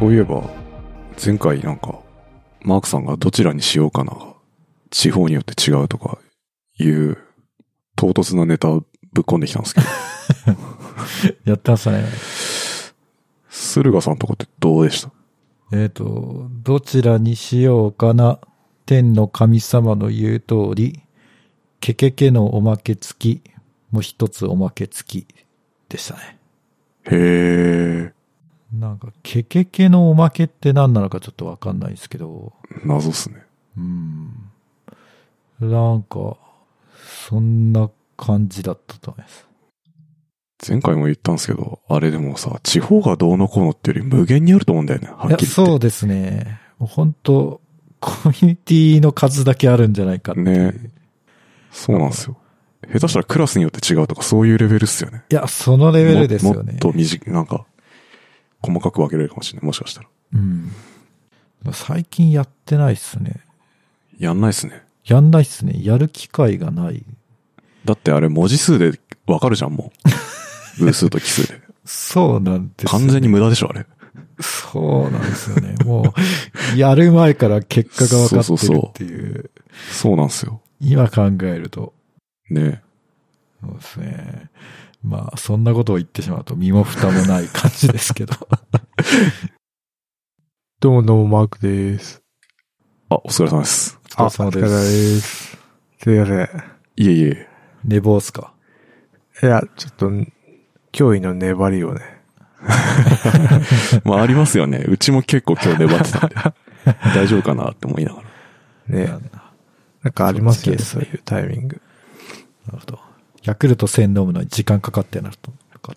そういえば、前回なんか、マークさんがどちらにしようかなが、地方によって違うとかいう、唐突なネタをぶっ込んできたんですけど、やってましたね。駿河さんとこってどうでした？えっ、と、どちらにしようかな。天の神様の言う通り、ケケケのおまけ付き、もう一つおまけ付きでしたね。へー、なんか、ケケケのおまけって何なのかちょっとわかんないですけど、謎っすね。うん。なんか、そんな感じだったと思います。前回も言ったんですけど、あれでもさ、地方がどうのこうのっていうより無限にあると思うんだよね、はっきり言って。そうですね。本当コミュニティの数だけあるんじゃないかって。ねそうなんですよ。下手したらクラスによって違うとかそういうレベルっすよね。いや、そのレベルですよね。ももっと短い、なんか、細かく分けれるかもしれない。もしかしたら。うん。最近やってないっすね。やんないっすね。やんないっすね。やる機会がない。だってあれ文字数で分かるじゃん、もう。偶数と奇数で。そうなんですよ完全に無駄でしょ、あれ。そうなんですよね。もう、やる前から結果が分かってるっていう。そうそうそうなんですよ。今考えると。ねそうですね。まあ、そんなことを言ってしまうと身も蓋もない感じですけど。どうもどうも、マークです。あ、お疲れ様です。お疲れ様ですあお疲れ様です。すいません。いえいえ。寝坊っすか？いや、ちょっと、驚異の粘りをね。まあありますよね。うちも結構今日粘ってたんで。大丈夫かなって思いながら。ね。ななんかありますよね、そうういうタイミング。るほど。ヤクルト1000飲むのに時間かかってなると。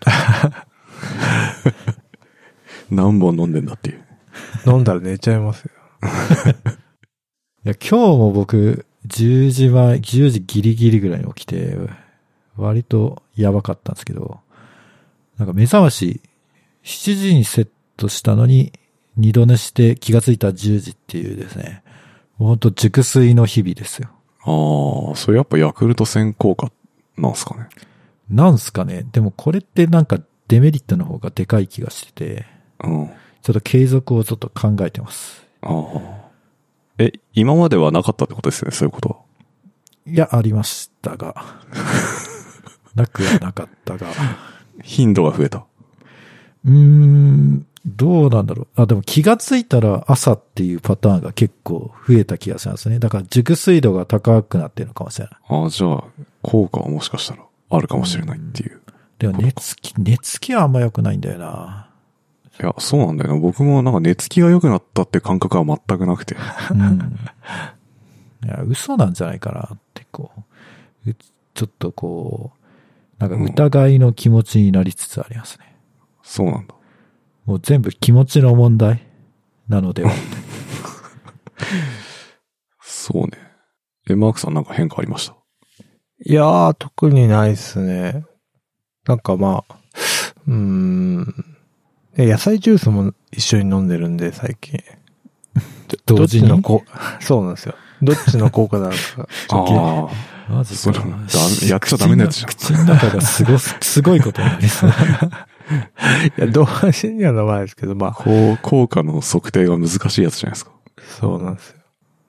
何本飲んでんだっていう。飲んだら寝ちゃいますよ。いや、今日も僕、10時前、10時ギリギリぐらいに起きて、割とやばかったんですけど、なんか目覚まし、7時にセットしたのに、二度寝して気がついた10時っていうですね、ほんと熟睡の日々ですよ。ああ、それやっぱヤクルト戦効果なんすかね。なんすかねでもこれってなんかデメリットの方がでかい気がしてて、うん。ちょっと継続をちょっと考えてます。ああ。え、今まではなかったってことですよね、そういうことは？いや、ありましたが。なくはなかったが。頻度が増えた。うーん、どうなんだろう。あ、でも気がついたら朝っていうパターンが結構増えた気がしますね。だから熟睡度が高くなってるのかもしれない。ああ、じゃあ、効果はもしかしたらあるかもしれないっていう。でも寝つき、寝つきはあんま良くないんだよな。いや、そうなんだよな。僕もなんか寝つきが良くなったって感覚は全くなくて。うん。いや、嘘なんじゃないかなって、こう、うちょっとこう、なんか疑いの気持ちになりつつありますね。そうなんだ。もう全部気持ちの問題なのでは。そうね。え、マークさんなんか変化ありました？いやー、特にないっすね。なんかまあ、うーん。え野菜ジュースも一緒に飲んでるんで、最近。ど っ同時に？ちのこ、そうなんですよ。どっちの効果なのか。ああ。マジそれやっちゃダメなやつじゃん口の中がすごす、すごいことになりそう。いや、同時には飲まないですけど、まあ、こう、効果の測定が難しいやつじゃないですか。そうなんですよ。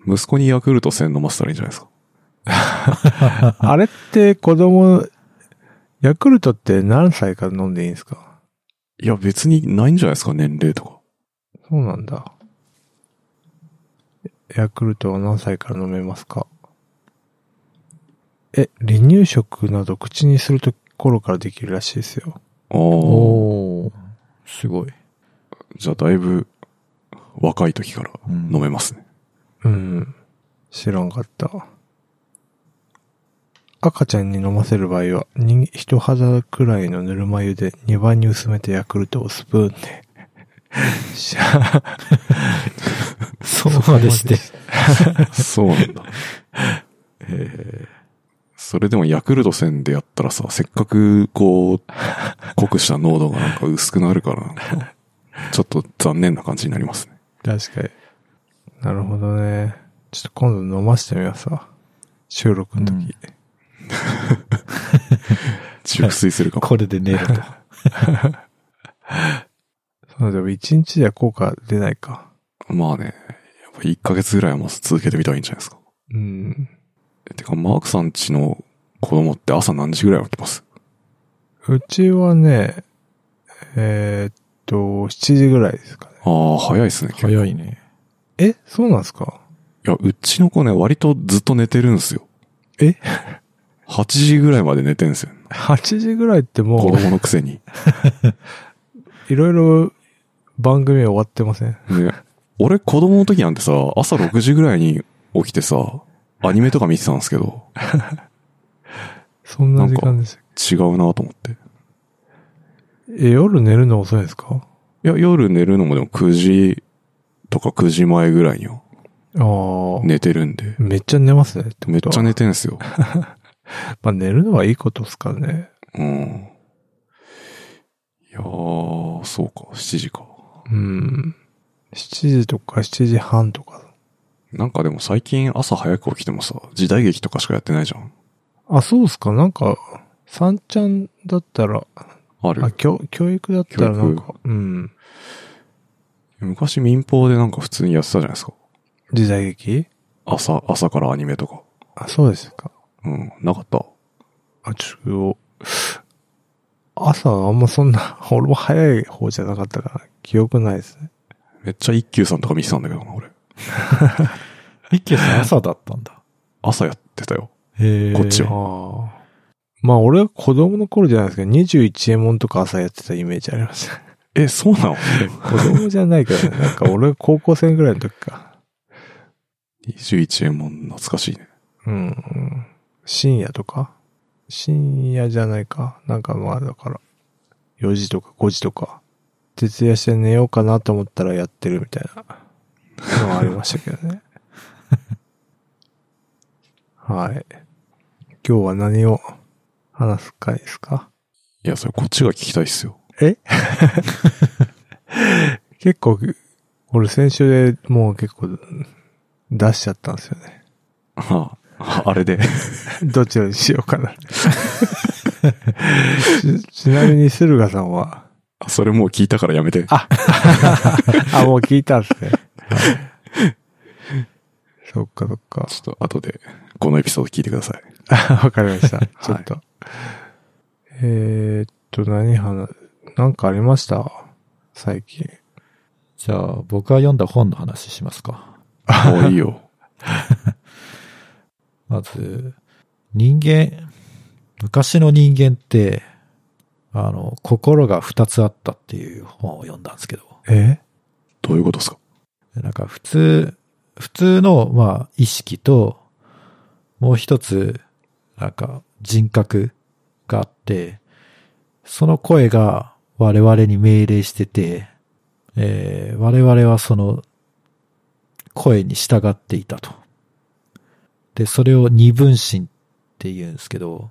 息子にヤクルト1000飲ませたらいいんじゃないですか。あれって子供、ヤクルトって何歳から飲んでいいんですか？いや、別にないんじゃないですか、年齢とか。そうなんだ。ヤクルトは何歳から飲めますか？え、離乳食など口にするところからできるらしいですよ。ああ。おーすごい。じゃあ、だいぶ、若い時からうん飲めますね。うん。知らんかった。赤ちゃんに飲ませる場合は、人人肌くらいのぬるま湯で2倍に薄めてヤクルトをスプーンで。しゃそうまでして。そうなんだ。えーそれでもヤクルト1000でやったらさ、せっかくこう、濃くした濃度がなんか薄くなるから、ちょっと残念な感じになりますね。確かに。なるほどね。ちょっと今度飲ませてみますわ。収録の時。熟睡するかも。これで寝ると。そうでも一日では効果出ないか。まあね、やっぱ1ヶ月ぐらいはまず続けてみたらいいんじゃないですか。うん。えてか、マークさんちの子供って朝何時ぐらい起きます？うちはね、えーっと、7時ぐらいですかね。ああ、早いですね。早いね。えそうなんですか？いや、うちの子ね、割とずっと寝てるんですよ。え？?8 時ぐらいまで寝てんすよ。?8 時ぐらいって子も供のくせに。う、いろいろ番組終わってません？ね。俺子供の時なんてさ、朝6時ぐらいに起きてさ、アニメとか見てたんですけど、そんな時間です違うなと思って。え、夜寝るの遅いですか？いや、夜寝るのもでも9時とか9時前ぐらいにはああ、寝てるんで、めっちゃ寝ますね。めっちゃ寝てんすよ。まあ寝るのはいいことですからね。うん。いやー、そうか、7時か。うん。7時とか7時半とか。なんかでも最近朝早く起きてもさ、時代劇とかしかやってないじゃん。あ、そうっすかなんか、三ちゃんだったら、あるあ、教、教育だったらなんか、うん。昔民放でなんか普通にやってたじゃないですか。時代劇？朝、朝からアニメとか。あ、そうですか。うん、なかった。あ、ちょっと、朝あんまそんな、俺も早い方じゃなかったから、記憶ないですね。めっちゃ一休さんとか見てたんだけどな、俺。一休さん朝だったんだ。朝やってたよ。へえ。こっちは。まあ俺は子供の頃じゃないですけど、21エモンとか朝やってたイメージあります。え、そうなの？子供じゃないけどね。なんか俺が高校生ぐらいの時か。?21 円も懐かしいね。うん。深夜とか？深夜じゃないか。なんかまあだから、4時とか5時とか、徹夜して寝ようかなと思ったらやってるみたいなのはありましたけどね。はい。今日は何を話す回ですか？いや、それこっちが聞きたいっすよ。え？結構、俺先週でもう結構出しちゃったんですよね。ああ、あれで。どちらにしようかな。ち ちなみに駿河さんは、あそれもう聞いたからやめて。あ、あ、もう聞いたんですね。そっかそっか。ちょっと後で、このエピソード聞いてください。あわかりました。ちょっと。えーっと、何話、なんかありました？最近。じゃあ、僕が読んだ本の話しますか。もういいよ。まず、人間、昔の人間って、あの、心が二つあったっていう本を読んだんですけど、え？どういうことですか？なんか普通、普通の、まあ、意識と、もう一つ、なんか人格があって、その声が我々に命令してて、えー我々はその声に従っていたと。で、それを二分身って言うんですけど、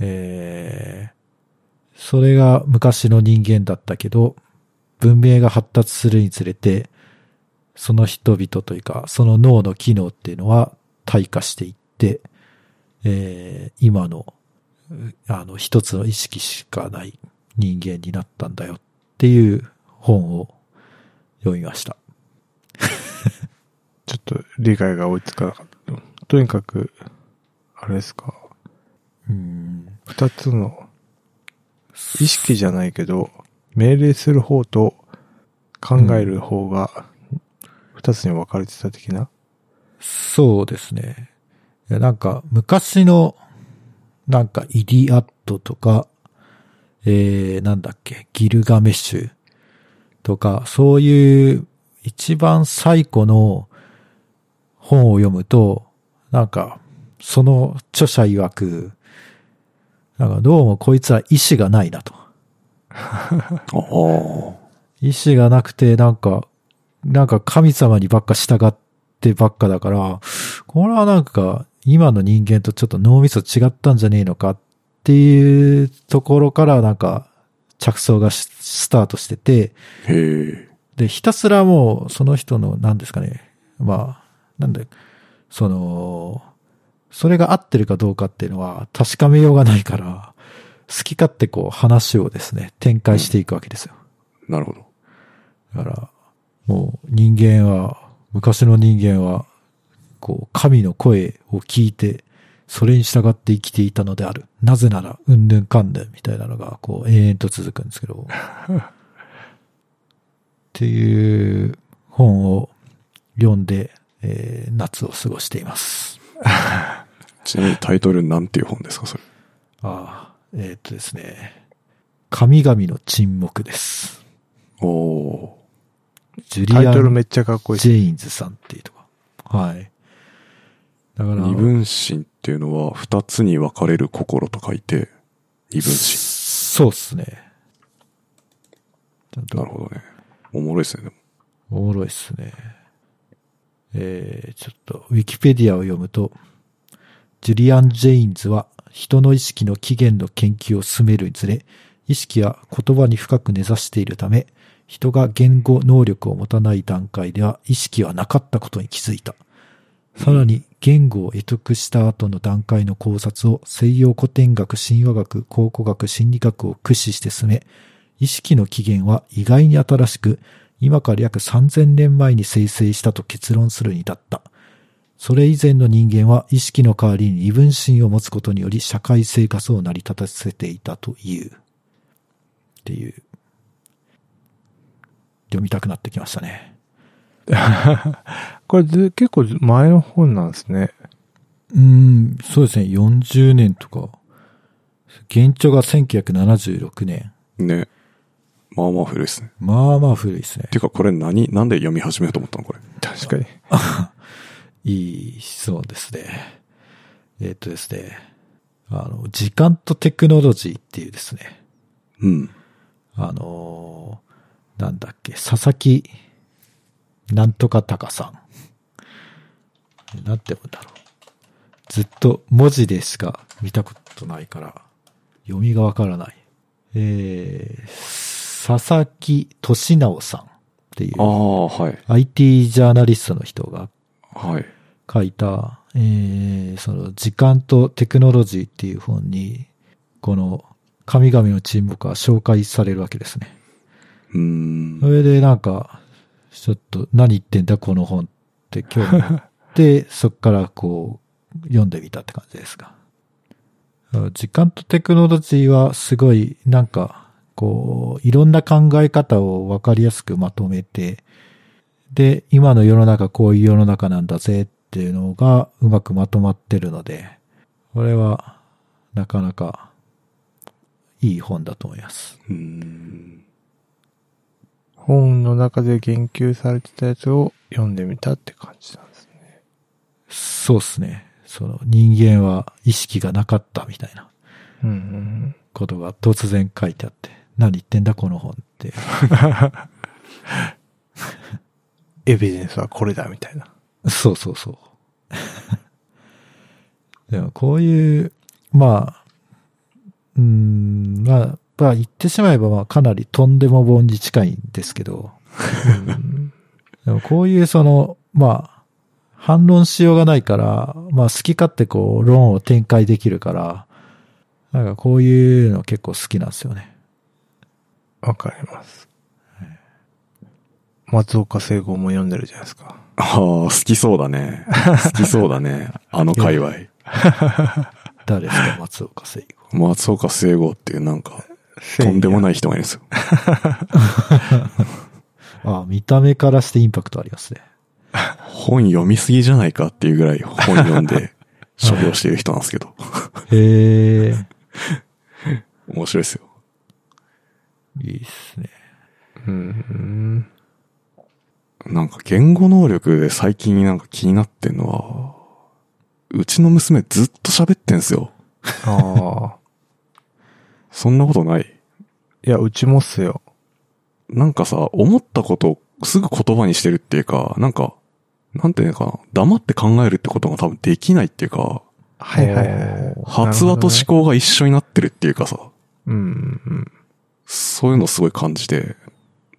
えーそれが昔の人間だったけど、文明が発達するにつれて、その人々というか、その脳の機能っていうのは退化していって、えー今の、あの、一つの意識しかない人間になったんだよっていう本を読みました。ちょっと理解が追いつかなかった。とにかく、あれですか？うん。二つの、意識じゃないけど、命令する方と考える方が、二つに分かれてた的な？そうですね。いやなんか、昔の、なんか、イディアットとか、えー、なんだっけ、ギルガメッシュとか、そういう一番最古の本を読むと、なんか、その著者曰く、なんかどうもこいつは意志がないなと。意志がなくて、なんか、なんか神様にばっか従ってばっかだから、これはなんか、今の人間とちょっと脳みそ違ったんじゃねえのかっていうところからなんか、着想がしスタートしてて。で、ひたすらもう、その人の、何ですかね、まあ、なんで、その、それが合ってるかどうかっていうのは確かめようがないから、好き勝手こう話をですね、展開していくわけですよ。なるほど。だから、もう人間は、昔の人間は、こう、神の声を聞いて、それに従って生きていたのである。なぜなら、うんぬんかんぬんみたいなのが、こう、永遠と続くんですけど。っていう本を読んで、えー夏を過ごしています。ちなみにタイトルなんていう本ですか、それ？ああ、えーっとですね。神々の沈黙です。おー。ジュリアン・タイトルめっちゃかっこいいジェインズさんっていうとか。はい。だから、二分身っていうのは、二つに分かれる心と書いて、二分身。そうっすね。なるほどね。おもろいですね、でも。おもろいっすね。えー、ちょっと、ウィキペディアを読むと、ジュリアン・ジェインズは、人の意識の起源の研究を進めるにつれ、意識は言葉に深く根ざしているため、人が言語能力を持たない段階では意識はなかったことに気づいた。さらに、言語を得得した後の段階の考察を西洋古典学、神話学、考古学、心理学を駆使して進め、意識の起源は意外に新しく、今から約3000年前に生成したと結論するに至った。それ以前の人間は意識の代わりに二分身を持つことにより社会生活を成り立たせていたという。っていう。読みたくなってきましたね。これで結構前の本なんですね。うーん、そうですね。40年とか。現著が1976年。ね。まあまあ古いですね。まあまあ古いですねて。いうか、これ何なんで読み始めようと思ったのこれ？確かに。いい質問ですね。えっ、とですね。あの、時間とテクノロジーっていうですね。うん。あのーなんだっけ、佐々木、なんとかたかさん。なんて読むんだろう。ずっと文字でしか見たことないから、読みがわからない。えー、佐々木俊直さんっていうああ、はい。IT ジャーナリストの人がはい。書いた、えー、その時間とテクノロジーっていう本に、この神々の沈黙は紹介されるわけですね。うーんそ。れでなんか、ちょっと何言ってんだこの本って興味持って、そっからこう、読んでみたって感じですが。時間とテクノロジーはすごい、なんか、こう、いろんな考え方をわかりやすくまとめて、で、今の世の中こういう世の中なんだぜっていうのがうまくまとまってるので、これは、なかなか、いい本だと思います。本の中で言及されてたやつを読んでみたって感じなんですね。そうですね。その人間は意識がなかったみたいなことが突然書いてあって、何言ってんだこの本って。エビデンスはこれだみたいな。そうそうそう。でもこういう、まあ、うーん、まあ、まあ言ってしまえばまあかなりとんでも本に近いんですけど、うんでもこういうその、まあ、反論しようがないから、まあ好き勝手こう論を展開できるから、なんかこういうの結構好きなんですよね。わかります。松岡聖子も読んでるじゃないですか。ああ、好きそうだね。好きそうだね。あの界隈。誰ですか、松岡聖子。松岡聖吾っていうなんか、とんでもい。ない人がいるんですよ。あ見た目からしてインパクトありますね。本読みすぎじゃないかっていうぐらい本読んで、所領している人なんですけど。へえ、面白いですよ。いいっすね。うん。なんか言語能力で最近なんか気になってんのは、うちの娘ずっと喋ってんすよ。ああ。そんなことない。いや、うちもっすよ。なんかさ、思ったことをすぐ言葉にしてるっていうか、なんか、なんていうのかな、黙って考えるってことが多分できないっていうか、はいはいはい。発話と思考が一緒になってるっていうかさ、うんうんそういうのすごい感じて、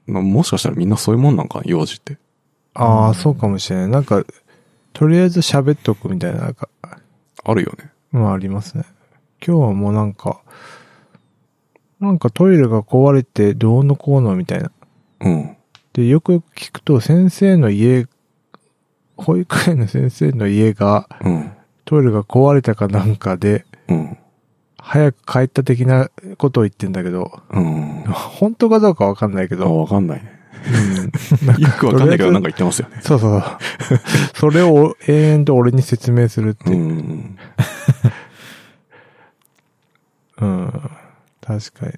まあもしかしたらみんなそういうもんなんか、幼児って。ああ、そうかもしれない。なんか、とりあえず喋っとくみたいな、なんか、あるよね。まあありますね。今日はもうなんか、なんかトイレが壊れてどうのこうのみたいな。うん。で、よくよく聞くと、先生の家、保育園の先生の家が、うん。トイレが壊れたかなんかで、うん。早く帰った的なことを言ってんだけど、うん。本当かどうかわかんないけあ、ど、わかんないね。うん。よくわかんないけど、なんかか。言ってますよね。そうそう。それを永遠と俺に説明するってういう。ん。うん。確かに。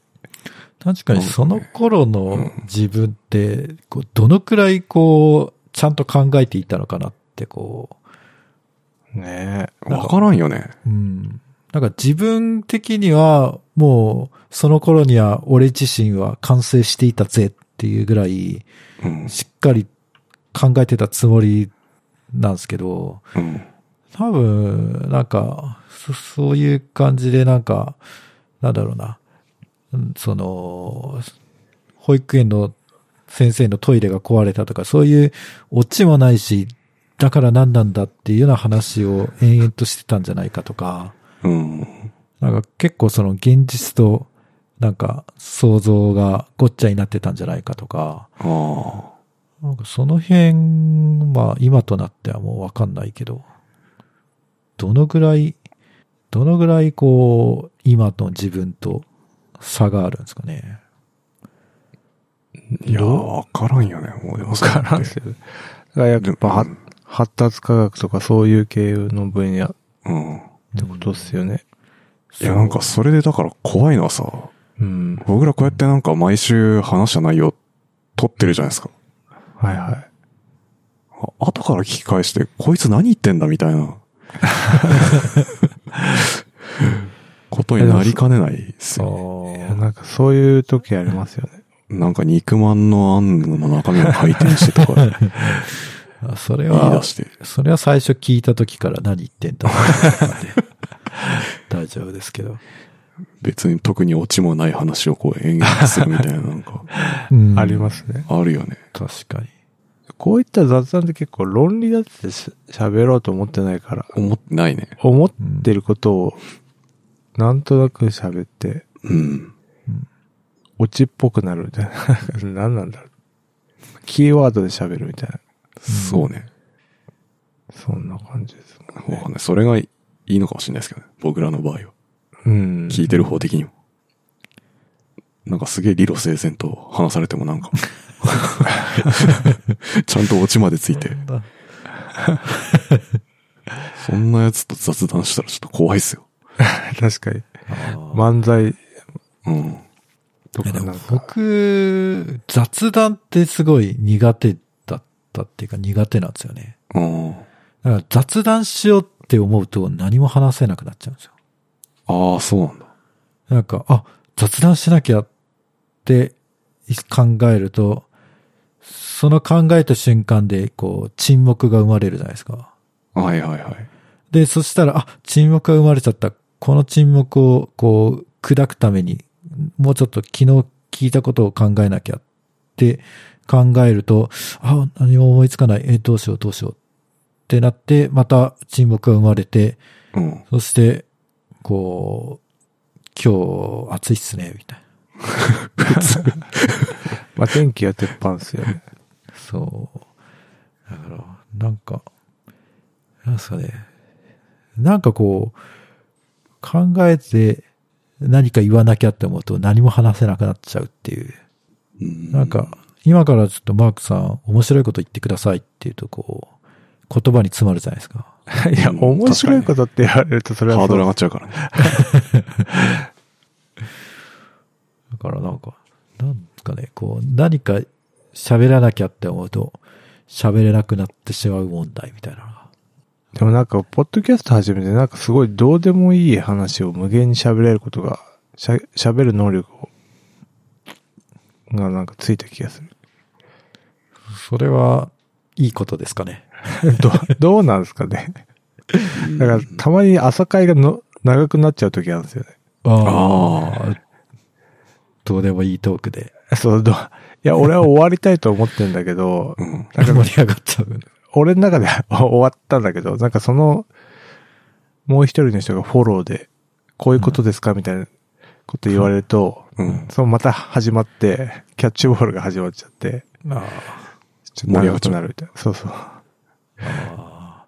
確かにその頃の自分って、こうどのくらいこう、ちゃんと考えていたのかなってこねわからんよね。う、うん。なんか自分的にはもうその頃には俺自身は完成していたぜっていうぐらいうん。しっかり考えてたつもりなんですけど、うん。多分、なんか、そそういう感じでなんか、なんだろうな。うんその、保育園の先生のトイレが壊れたとか、そういうオチもないし、だから何なんだっていうような話を延々としてたんじゃないかとか、うん。なんか結構その現実と、なんか想像がごっちゃになってたんじゃないかとか、ああ。なんかその辺、まあ今となってはもうわかんないけど、どのぐらい、どのぐらいこう、今の自分と差があるんですかね？いやー、わからんよね、もうわからんすよ。だからやっぱ、は発達科学とかそういう系の分野っうん。てことっすよね。いや、なんかそれでだから怖いのはさ、うん。僕らこうやってなんか毎週話した内容撮ってるじゃないですか。はいはい。あ後から聞き返して、こいつ何言ってんだみたいな。ことになりかねないですよ。いやなんかそういう時ありますよね。なんか肉まんのあんの中身が回転してとかあ それは。それは最初聞いた時から何言ってんだって 大丈夫ですけど。別に特にオチもない話をこう延々とするみたいななんか、うんありますね。あるよね。確かに。こういった雑談って結構論理だってし喋ろうと思ってないから、思ってないね。思ってることをなんとなく喋って、うん。オチっぽくなるみたいな。何なんだろう。キーワードで喋るみたいな。そうね。そんな感じですもんね。わかんない。それがいいのかもしれないですけどね。僕らの場合は。うん。聞いてる方的にも。なんかすげえ理路整然と話されてもなんか、ちゃんとオチまでついて、そんなやつと雑談したらちょっと怖いっすよ。確かに。漫才うん。といやでもかなんか。僕、雑談ってすごい苦手だったっていうか苦手なんですよね。うん。だから雑談しようって思うと何も話せなくなっちゃうんですよ。ああ、そうなんだ。なんか、あ、雑談しなきゃって考えると、その考えた瞬間で、こう、沈黙が生まれるじゃないですか。はいはいはい。で、そしたら、あ、沈黙が生まれちゃった。この沈黙を、こう、砕くために、もうちょっと昨日聞いたことを考えなきゃって考えると、あ、何も思いつかない。え、どうしようどうしようってなって、また沈黙が生まれて、うん。そして、こう、今日暑いっすね、みたいな。まあ、天気は鉄板っすよね。そう。だから、なんか、なんですかね。なんかこう、考えて何か言わなきゃって思うと何も話せなくなっちゃうっていう。うんなんか、今からちょっとマークさん面白いこと言ってくださいって言うとこう、言葉に詰まるじゃないですか。いや、うん面白いことって言われるとそれはハードル上がっちゃうからね。だからなんか、なんかね、こう、何か喋らなきゃって思うと、喋れなくなってしまう問題みたいな。でもなんか、ポッドキャスト始めて、なんかすごいどうでもいい話を無限に喋れることが、しゃ喋る能力を、がなんかついた気がする。それは、いいことですかね。どどうなんですかね。だから、たまに朝会がの長くなっちゃう時あるんですよね。ああ。どうでもいいトークで。そう、どいや、俺は終わりたいと思ってんだけど、うん。なんか盛り上がっちゃう。俺の中では 終わったんだけど、なんかその、もう一人の人がフォローで、こういうことですかみたいなこと言われると、うん。そうまた始まって、キャッチボールが始まっちゃって、あちょっと長くなるみたいな。そうそう。あ。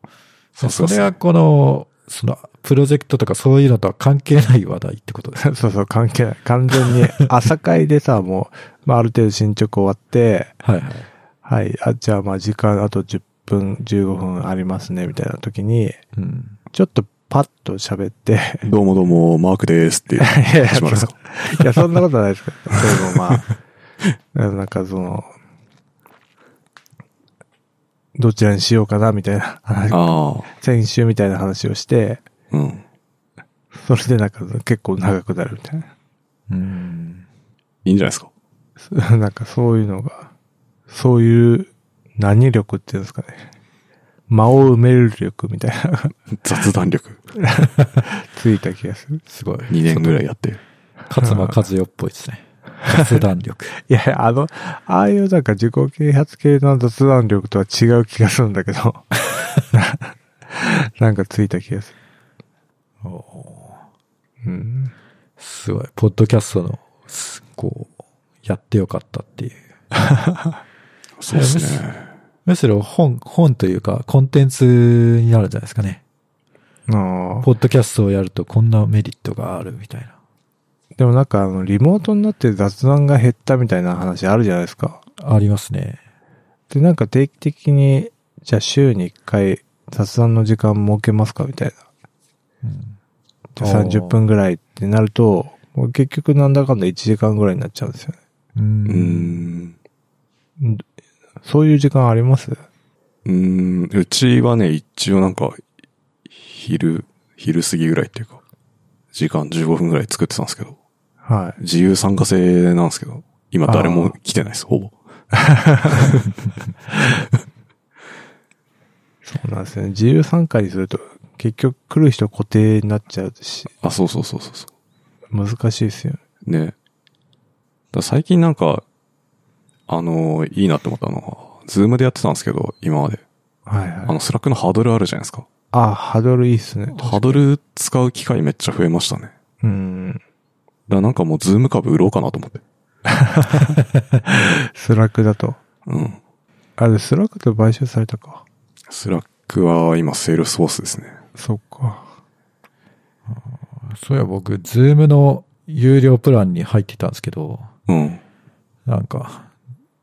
そうそうそうそれはこの、その、プロジェクトとかそういうのとは関係ない話題ってことです。そうそう、関係ない。完全に、朝会でさ、もう、まあ、ある程度進捗終わって、はいはい。はい、あ、じゃあまあ時間あと10分、15分ありますね、みたいな時に、うん。ちょっとパッと喋って、どうもどうも、マークですって始まるんですか？いや、そんなことはないですけど、でもまあ、なんかその、どちらにしようかな、みたいな話、ああ。先週みたいな話をして、うん。それでなんか結構長くなるみたいうん。いいんじゃないですか？な。なんかそういうのが、そういう何力っていうんですかね。間を埋める力みたいな 雑談力。ついた気がする。すごい。2年ぐらいやってる。勝間和代っぽいですね。雑談力。いやあの、ああいうなんか自己啓発系の雑談力とは違う気がするんだけど。なんかついた気がする。うん。すごい。ポッドキャストの、すこう、やってよかったっていう。そうですね。むしろ本、本というか、コンテンツになるんじゃないですかね。ポッドキャストをやるとこんなメリットがあるみたいな。でもなんかあの、リモートになって雑談が減ったみたいな話あるじゃないですか。ありますね。で、なんか定期的に、じゃあ週に1回雑談の時間設けますかみたいな。うんじゃあ30分ぐらいってなると、もう結局なんだかんだ1時間ぐらいになっちゃうんですよね。う。うんーん。そういう時間あります？うーん。うちはね、一応なんか、昼、昼過ぎぐらいっていうか、時間15分ぐらい作ってたんですけど、はい。自由参加制なんですけど、今誰も来てないです、ほぼ。そうなんですね。自由参加にすると、結局来る人固定になっちゃうし、あ、そうそうそうそうそ難しいですよね。う。ね。だ最近なんか、あのいいなって思ったのは、ズームでやってたんですけど、今まで。はいはい。あの、スラックのハドルあるじゃないですか。あ、ハドルいいっすね。ハドル使う機会めっちゃ増えましたね。うん。らなんかもうズーム株売ろうかなと思って。スラックだと。うん。あれ、スラックと買収されたか。スラックは今セールスフォースですね。そっか。そういや僕、ズームの有料プランに入ってたんですけど、うん。なんか、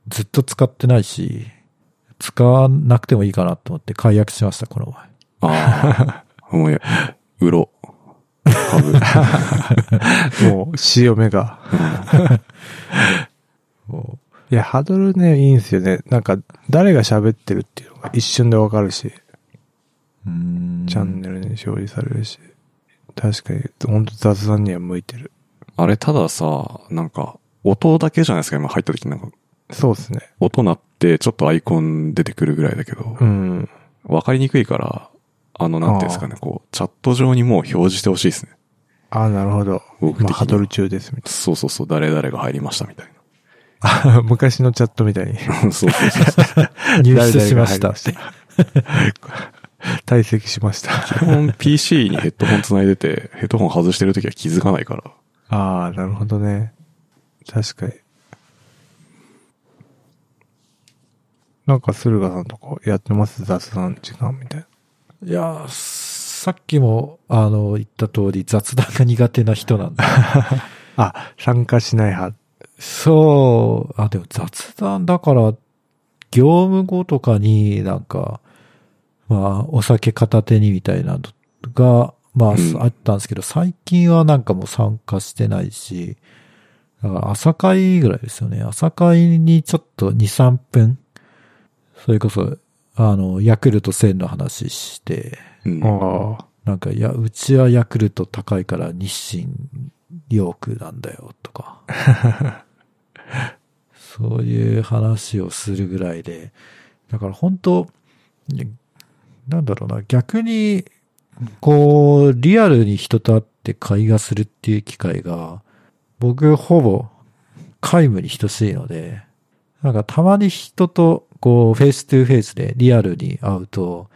ずっと使ってないし、使わなくてもいいかなと思って解約しました、この前。ああ。もうや、売ろう。株。もう、潮目が。もいや、ハードルね、いいんすよね。なんか、誰が喋ってるっていうのが一瞬でわかるし、チャンネルに表示されるし。確かに、ほんと雑談には向いてる。あれたださ、なんか、音だけじゃないですか、今入った時なんか、そうですね。音鳴ってちょっとアイコン出てくるぐらいだけどう、ん。わかりにくいから、あの、なんていうんですかね、こう、チャット上にもう表示してほしいですね。ああ、なるほど。僕的にハードル中です、みたいそうそうそう、誰々が入りましたみたいな。昔のチャットみたいに。な。そうそうそうそう。入室しました。退席しました。基本 PC にヘッドホン繋いでて、ヘッドホン外してる時は気づかないから。ああ、なるほどね。確かに。なんか、駿河さんとかやってます？雑談時間みたいな。いやー、さっきも、あの、言った通り雑談が苦手な人なんで。あ、参加しない派。そう、あ、でも雑談だから、業務後とかになんか、まあ、お酒片手にみたいなのが、まあ、うんあったんですけど、最近はなんかもう参加してないし、だから朝会ぐらいですよね。朝会にちょっと2、3分、それこそ、あの、ヤクルト1000の話して、うん。ああ。なんか、いや、うちはヤクルト高いから日清ヨークなんだよ、とか。そういう話をするぐらいで。だから本当なんだろうな、逆に、こう、リアルに人と会って会話するっていう機会が、僕ほぼ皆無に等しいので、なんかたまに人と、こう、 face to face でリアルに会うと、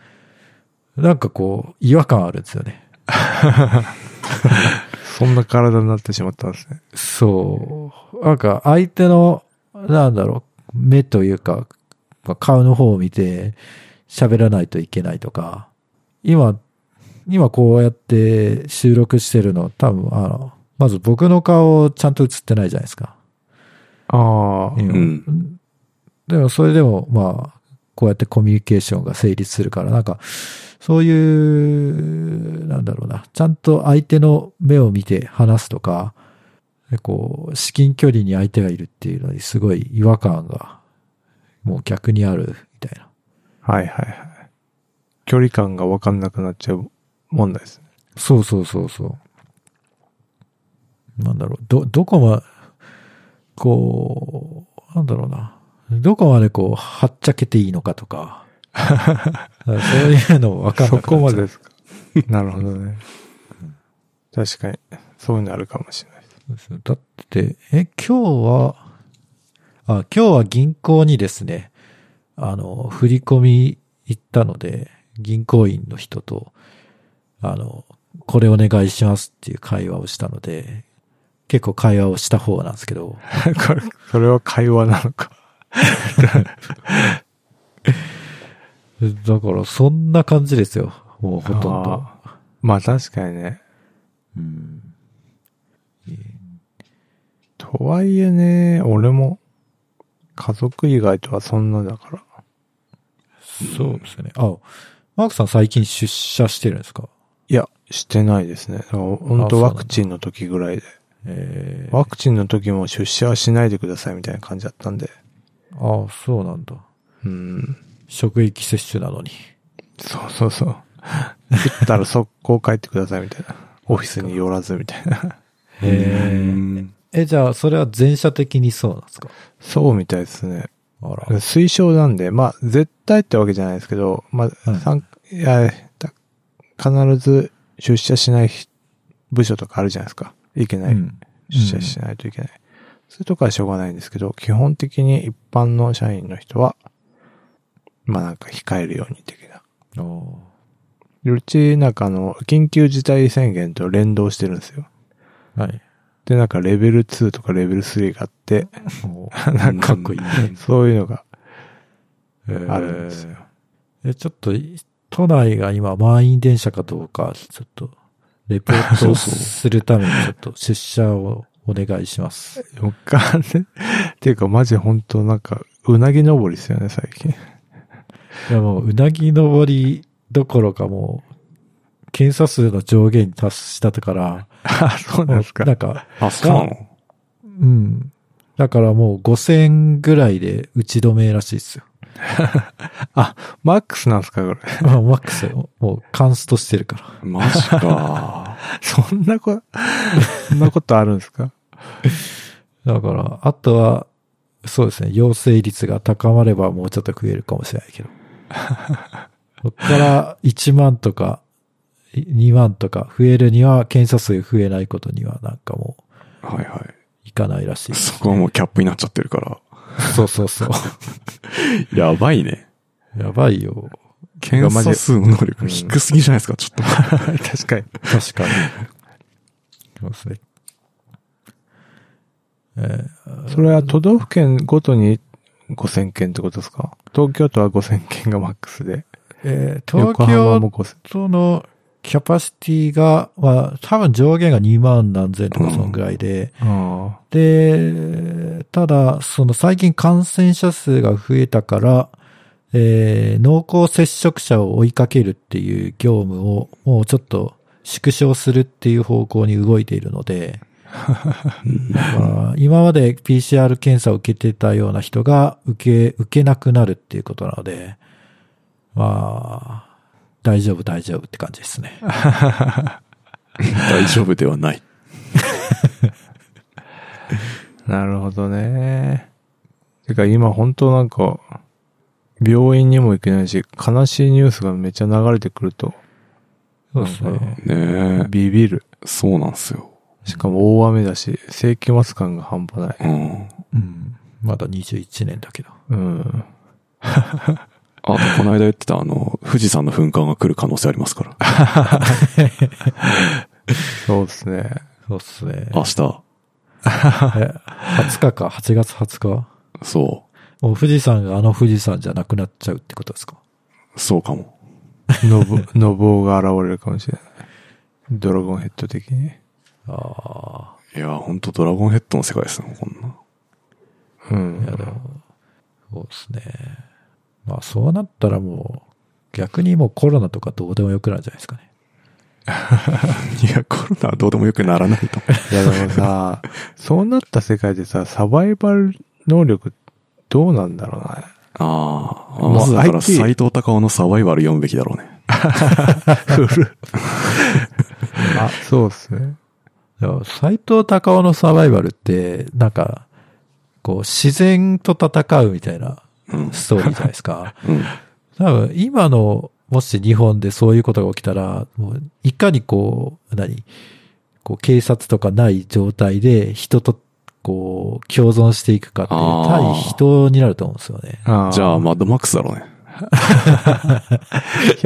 なんかこう、違和感あるんですよね。そんな体になってしまったんですね。そう。なんか相手の、なんだろう、目というか、まあ顔の方を見て喋らないといけないとか、今、今こうやって収録してるの多分、あの、まず僕の顔ちゃんと映ってないじゃないですか。ああ、今うんでもそれでも、まあ、こうやってコミュニケーションが成立するから、なんか、そういう、なんだろうな、ちゃんと相手の目を見て話すとか、でこう、至近距離に相手がいるっていうのにすごい違和感が、もう逆にあるみたいな。はいはいはい。距離感がわかんなくなっちゃう問題ですね。そうそうそうそう。なんだろう、ど、どこま、こう、なんだろうな。どこまでこう、はっちゃけていいのかとか、そういうのわかんなくなっちゃうそこまでですか？なるほどね。確かに、そういうのあるかもしれないです。だって、え、今日は、あ、今日は銀行にですね、あの、振り込み行ったので、銀行員の人と、あの、これお願いしますっていう会話をしたので、結構会話をした方なんですけど、これ、それは会話なのか。だからそんな感じですよ。もうほとんど。あーまあ確かにね。うんとはいえね、俺も家族以外とはそんなだから。そうですね。あ、マークさん最近出社してるんですか？いや、してないですね。本当ワクチンの時ぐらいで。えー、ワクチンの時も出社はしないでくださいみたいな感じだったんで。あそうなんだ。うん。職域接種なのに。そうそうそう。打ったら速攻帰ってくださいみたいな。オフィスに寄らずみたいな。うへんえ。え、じゃあ、それは全社的にそうなんですか？そうみたいですね。あら。推奨なんで、まあ、絶対ってわけじゃないですけど、まあ、はい参いや、だ必ず出社しない部署とかあるじゃないですか。いけない。うん出社しないといけない。そういうとこはしょうがないんですけど、基本的に一般の社員の人は、まあなんか控えるように的な。おうち、なんかあの、緊急事態宣言と連動してるんですよ。ーはい。で、なんかレベル2とかレベル3があって、なんかかっこいいね。そういうのがえーあるんですよ。え、ちょっと、都内が今満員電車かどうか、ちょっと、レポート そうそうするためにちょっと出社をお願いします。わかんね。っ ていうか、マジ本当なんか、うなぎ登りですよね、最近。いやもう、うなぎ登りどころかもう、検査数の上限に達したから、あ、そうなんですか。なんか、あ、そうなのうん。だからもう5000ぐらいで打ち止めらしいですよ。マックスなんですか、これ？まあマックス、もうカンストしてるから。マジか。そんなこ、そんなことあるんですか？だから、あとは、そうですね、陽性率が高まればもうちょっと増えるかもしれないけど。そっから1万とか、2万とか増えるには、検査数増えないことにはなんかもう、はいはいかないらしいです、い。そこはもうキャップになっちゃってるから。そうそうそう。やばいね。やばいよ。検査数の能力低すぎじゃないですか、ちょっと。確かに。確かに。そうですね。えーそれは都道府県ごとに5000件ってことですか？東京都は5000件がマックスで。えー横東京浜も5000。都のキャパシティが、まあ、多分上限が2万何千とかそのぐらいで、あで、ただ、その最近感染者数が増えたから、えー濃厚接触者を追いかけるっていう業務をもうちょっと縮小するっていう方向に動いているので、まあ、今まで PCR 検査を受けてたような人が受け、受けなくなるっていうことなので、まあ、大丈夫大丈夫って感じですね。大丈夫ではない。あ。なるほどね。てか今本当なんか、病院にも行けないし、悲しいニュースがめっちゃ流れてくると、そうですね。ねビビる。え。そうなんですよ。しかも大雨だし、世紀末感が半端ない。うん。うん。まだ21年だけど。うん。あと、この間言ってた、あの、富士山の噴火が来る可能性ありますから。そうですね。そうっすね。明日。え20日か、8月20日。そもう富士山があの富士山じゃなくなっちゃうってことですか？う。そうかも。のぼ、のぼうが現れるかもしれない。ドラゴンヘッド的に。あいや、ほんとドラゴンヘッドの世界ですね、こんな。うんあ。いや、でも、そうですね。まあそうなったらもう、逆にもうコロナとかどうでもよくなるんじゃないですかね。いや、コロナはどうでもよくならないと思いやでもさ、そうなった世界でさ、サバイバル能力どうなんだろうな。う。ああ、まずだから斎藤隆夫のサバイバル読むべきだろうね。あ、そうっすね。斎藤隆夫のサバイバルって、なんか、こう、自然と戦うみたいなうん。ストーリーじゃないですか。うん。多分、今の、もし日本でそういうことが起きたら、もう、いかにこう、何？こう、警察とかない状態で人と、こう、共存していくかって、あー対人になると思うんですよね。あじゃあ、マッドマックスだろうね。ヒ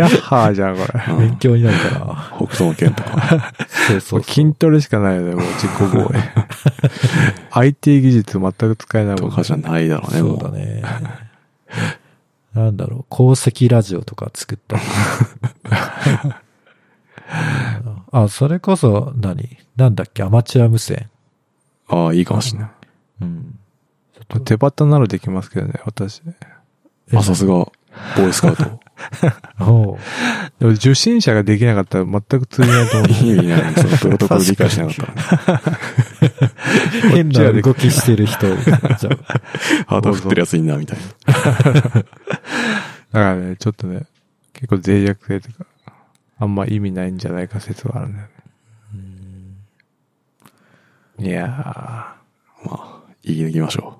ャッハーじゃん、これ。う ん勉強になるから。北斗の剣とか。そうそうそう。筋トレしかないよね、もう自己防衛。IT 技術全く使えないもん、とかじゃないだろうね、もう。そうだね。なんだろう、鉱石ラジオとか作ったり。あ、それこそ何、なんだっけ、アマチュア無線。ああ、いいかもしれない。うん。手旗ならできますけどね、私。あ、さすが、ボーイスカウト。おう でも受信者ができなかったら全く通じないと思う。意味ないね。そのプロトコル理解しなかったらね。変な動きしてる人。ハート振ってるやついんな、みたいな。だからね、ちょっとね、結構脆弱性とか、あんま意味ないんじゃないか説はあるんだよね。いやまあ、言い抜きましょ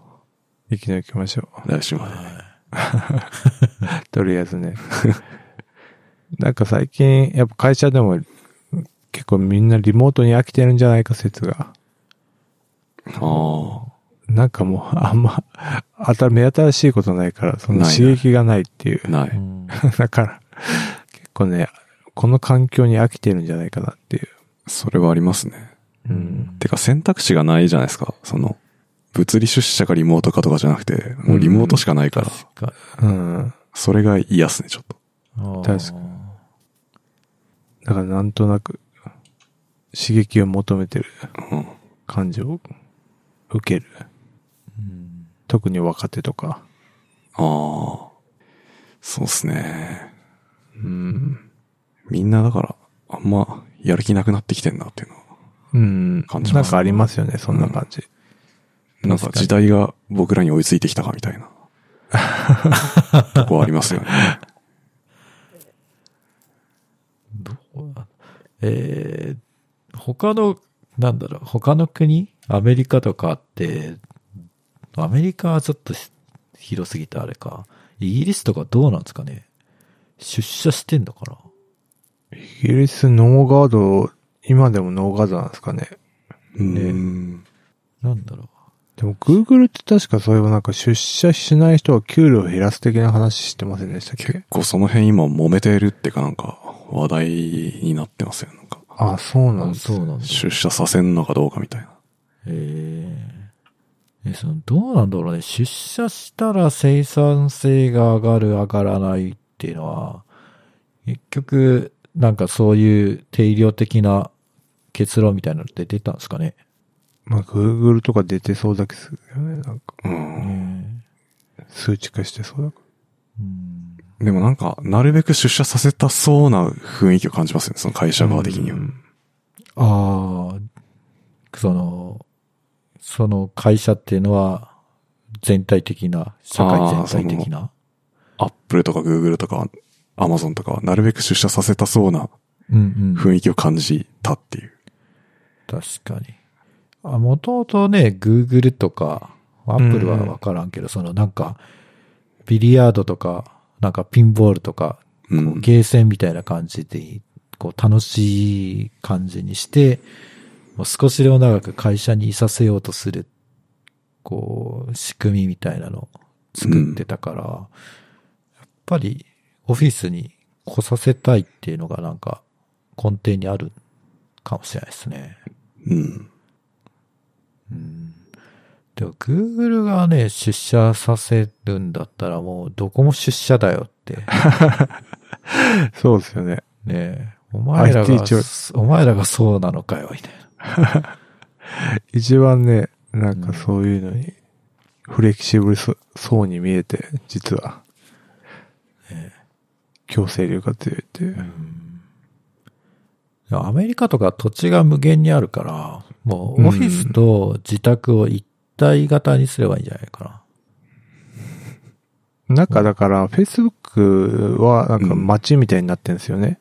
ー、生き抜きましょう。来週まで。う。とりあえずね。なんか最近、やっぱ会社でも結構みんなリモートに飽きてるんじゃないか説が。あなんかもう、あんま、あた、目新しいことないから、その刺激がないっていうあ、。なあ。い。う んだから、結構ね、この環境に飽きてるんじゃないかなっていう。それはありますね。うん。てか選択肢がないじゃないですか。その、物理出社かリモートかとかじゃなくて、もうリモートしかないから、確かうん。それが嫌っすね、ちょっと。に。確かだからなんとなく、刺激を求めてるうん。感じを受ける。うん特に若手とか。ああ。そうっすね。うん。みんなだから、あんま、やる気なくなってきてんなっていうのは。うん。感じますなんかありますよね、そんな感じ。なんか時代が僕らに追いついてきたかみたいな。とこありますよね。どうなえー、他の、なんだろう、他の国？アメリカとかって、アメリカはちょっとし広すぎてあれか。イギリスとかどうなんですかね？出社してんのかな？イギリスノーガード、今でもノーガードなんですかね。うん。なんだろでも Google って確かそういうなんか出社しない人は給料を減らす的な話してませんでしたっ結け構その辺今揉めてるっていうかなんか話題になってますよ。なんかあ、そうなんですそうなんだ。出社させんのかどうかみたいな。えー、え、その、どうなんだろうね。出社したら生産性が上がる、上がらないっていうのは、結局、なんかそういう定量的な結論みたいなのって出たんですかね？まあ Google とか出てそうだけどね。なんかう。うん数値化してそうだかうんでもなんか、なるべく出社させたそうな雰囲気を感じますよね。その会社ら。側的には。うんああ、その、その会社っていうのは、全体的な、社会全体的な。アップルとかグーグルとかアマゾンとかはなるべく出社させたそうなうんうん。雰囲気を感じたっていう。確かに。あ、もともとね、Google とか、Apple はわからんけど、そのなんか、ビリヤードとか、なんかピンボールとか、う。んゲーセンみたいな感じで、こう楽しい感じにして、もう少しでも長く会社にいさせようとする、こう、仕組みみたいなのを作ってたから、やっぱりオフィスに来させたいっていうのがなんか根底にあるかもしれないですね。うん。でも Google がね、出社させるんだったらもうどこも出社だよって。そうですよね。ねえお前らが庁、お前らがそうなのかよ、みたいな。一番ね、なんかそういうのに、フレキシブルそそうに見えて、実は、強制力が強いっていう。アメリカとか土地が無限にあるから、もうオフィスと自宅を一体型にすればいいんじゃないかな。なんかだから、Facebook はなんか街みたいになってんですよね。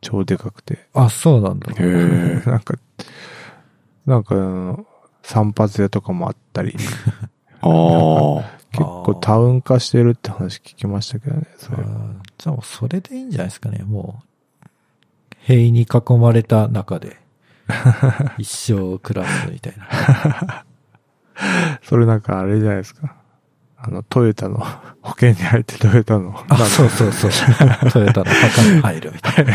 超でかくて。あ、そうなんだ。へえ。なんか、なんか散髪屋とかもあったり、結ああ。構タウン化してるって話聞きましたけどね。それじゃあもうそれでいいんじゃないですかね。もう、塀に囲まれた中で、一生暮らすみたいな。それなんかあれじゃないですか。あの、トヨタの、保険に入ってトヨタの、あ、そうそうそう。トヨタの墓に入るみたいな。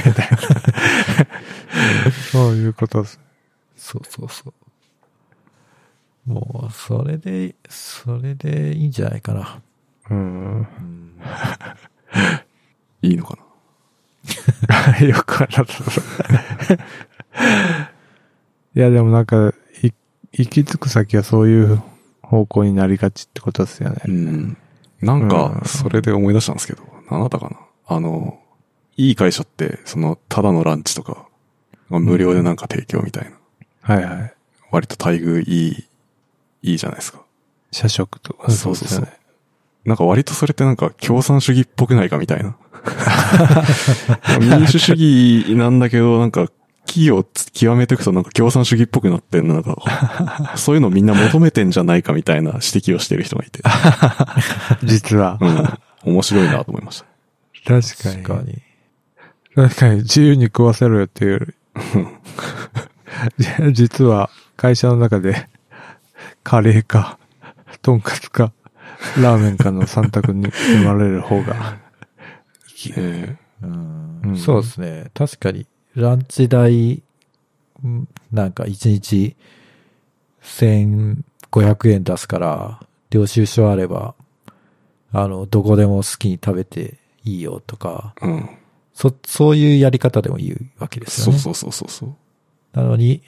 そういうことです。そうそうそう。もう、それで、それでいいんじゃないかな。うん。いいのかな？よくわかった。いや、でもなんか、い、行き着く先はそういう方向になりがちってことですよね。うん。なんうんか、それで思い出したんですけど、何だったかな。あの、いい会社って、その、ただのランチとか、無料でなんか提供みたいな。はいはい。割と待遇いい、いいじゃないですか。社食とか。そうそうそう。なんか割とそれってなんか共産主義っぽくないかみたいな。民主主義なんだけど、なんか、企業を極めていくとなんか共産主義っぽくなってんのなんか、そういうのみんな求めてんじゃないかみたいな指摘をしてる人がいて。実は。うん。面白いなと思いました。確かに。確かに。確かに自由に食わせろよっていうより。じ実は会社の中でカレーか、とんかつか、ラーメンかの3択に生まれる方が。えうんうんそうですね。確かに、ランチ代、んなんか1日1500円出すから、領収書あれば、あの、どこでも好きに食べていいよとか、えうん。そ、そういうやり方でもいいわけですよね。そうそうそうそう。なのに、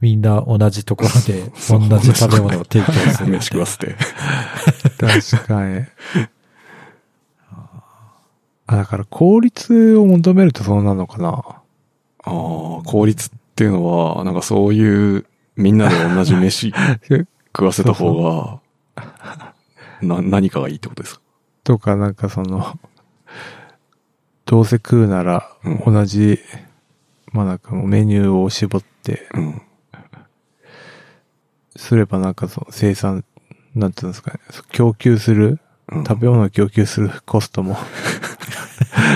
みんな同じところで 同じ食べ物を提供する。飯食わせて。確かに。あ、だから効率を求めるとそうなのかな。ああ、効率っていうのは、なんかそういう、みんなで同じ飯 食わせた方が、な、何かがいいってことですか？とか、なんかその、どうせ食うならうん同じ、まあなんかもうメニューを絞って、うん。すればなんかその生産、なんていうんですかね、供給する、うん食べ物を供給するコストも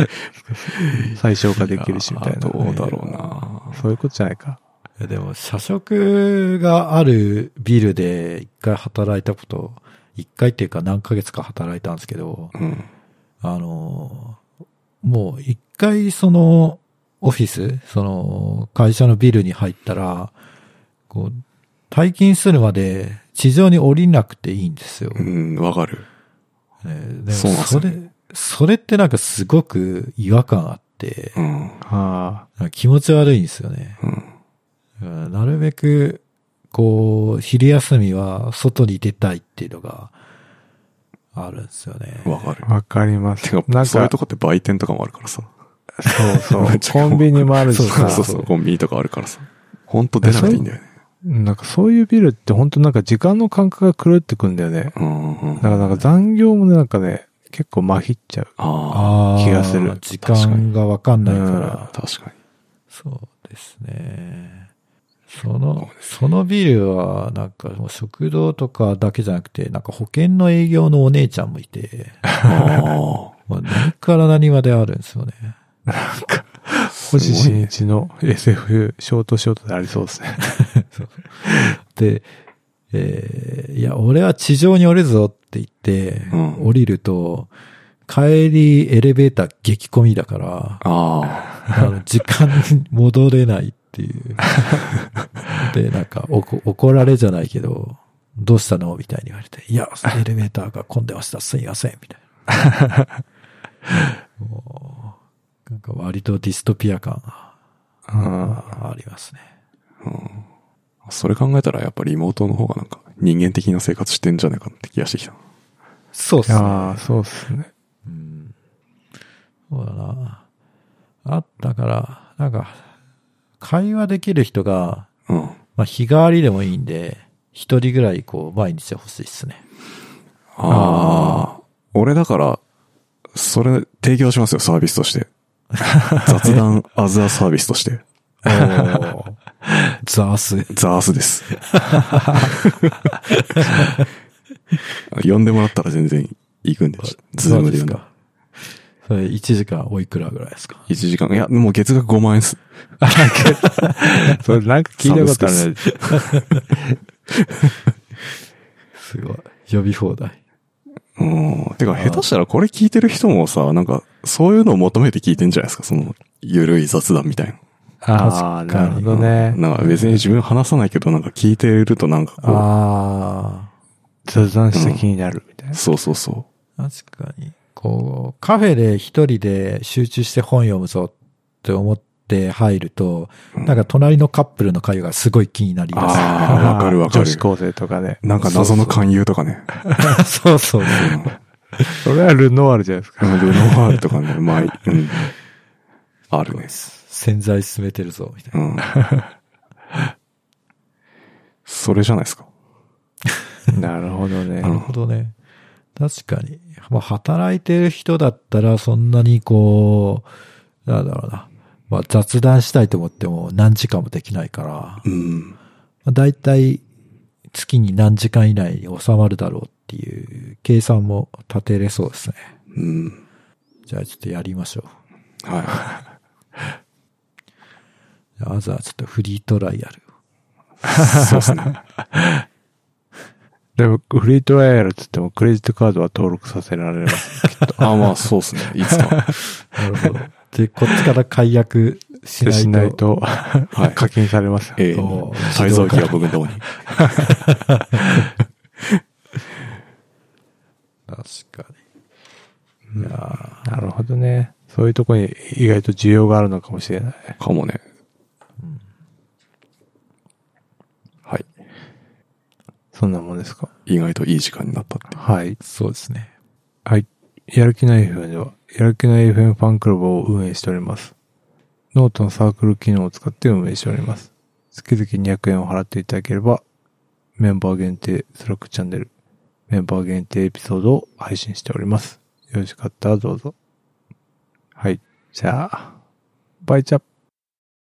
最小化できるしみたいな。どうだろうな。そういうことじゃないか。でも、社食があるビルで一回働いたこと、一回っていうか何ヶ月か働いたんですけど、うん。あの、もう一回そのオフィス、その会社のビルに入ったら、こう、退勤するまで地上に降りなくていいんですよ。うん、わかる。ねでもそうなんですよそれ、それってなんかすごく違和感あって、うん。あ気持ち悪いんですよね。うん。うんなるべく、こう、昼休みは外に出たいっていうのがあるんですよね。わかるあ、。わかります。てか、なんかそういうと、こって売店とかもあるからさ。そうそう。めっちゃコンビニもあるしそうさ。そうそう、コンビニとかあるからさ。ほんと出なくていいんだよね。なんかそういうビルって本当なんか時間の感覚が狂ってくんだよね。うんうん。だからなんか残業もね、なんかね、結構まひっちゃう。ああー気がする時間がわかんないかうんら。あ、確かに。そうですね。その、そのビルは、なんかもう食堂とかだけじゃなくて、なんか保険の営業のお姉ちゃんもいて、あ まあ、何から何まであるんですよね。あ。星すごいね新一の SF ショートショートでありそうですね。で、えーいや、俺は地上に降りるぞって言って、うん降りると、帰りエレベーター激混みだから、ああの時間に戻れないっていう。で、なんか、おこ怒られじゃないけど、どうしたのみたいに言われて、いや、エレベーターが混んでました。すいません。みたいな。もうなんか割とディストピア感があありますね。それ考えたらやっぱり妹の方がなんか人間的な生活してんじゃないかって気がしてきた。そうっすね。ああ、そうっすね。うん。そうだな。あったから、なんか、会話できる人が、うん。まあ、日替わりでもいいんで、一人ぐらいこう、毎日欲しいっすね。ああ。俺だから、それ提供しますよ、サービスとして。雑談アズアサービスとして。ザース。ザースです。呼んでもらったら全然行くんで、ズームで呼んだ。か？それ1時間おいくらぐらいですか？1時間。いや、もう月額5万円です。それなんか聞いたことあるね。すごい。呼び放題。うん。てか、下手したらこれ聞いてる人もさ、なんか、そういうのを求めて聞いてんじゃないですか、その、ゆるい雑談みたいな。ああ、確かになるほどね。なんか別に自分話さないけど、なんか聞いてるとなんかこあ雑談して気になるみたいなう、。そうそうそあ、確かに。こう、カフェで一人で集中して本読むぞって思って入ると、うんなんか隣のカップルの会話がすごい気になります。あー わかるわかる女子高生とかで。う。なんか謎の勧誘とかね。そうそうそう。それはルノワールじゃないですか。うんルノワールとかね、まあ、うん。あるね。潜在進めてるぞ、みたいな。うん。それじゃないですか。なるほどね。なるほどね。確かに。まあ、働いてる人だったら、そんなにこう、なんだろうな。まあ、雑談したいと思っても何時間もできないから、まうん。あ、だいたい月に何時間以内に収まるだろうっていう計算も立てれそうですね。うん。じゃあちょっとやりましょう。はじゃあまずはちょっとフリートライアル。い。そうですね。でも、フリートライアルって言ってもクレジットカードは登録させられます。あ、まあそうですね。いつか。なるほど。で、こっちから解約しないと。しないと、はい。課金されますよ。ええおー改造機は僕のとこに。確かに。いやーなるほどね。そういうとこに意外と需要があるのかもしれない。かもね。はい。そんなもんですか？意外といい時間になったって。はい。そうですね。はい。やる気ない FM では、やる気ない FM ファンクラブを運営しております。ノートのサークル機能を使って運営しております。月々200円を払っていただければ、メンバー限定スラックチャンネル、メンバー限定エピソードを配信しております。よろしかったらどうぞ。はい。じゃあ、バイチャップ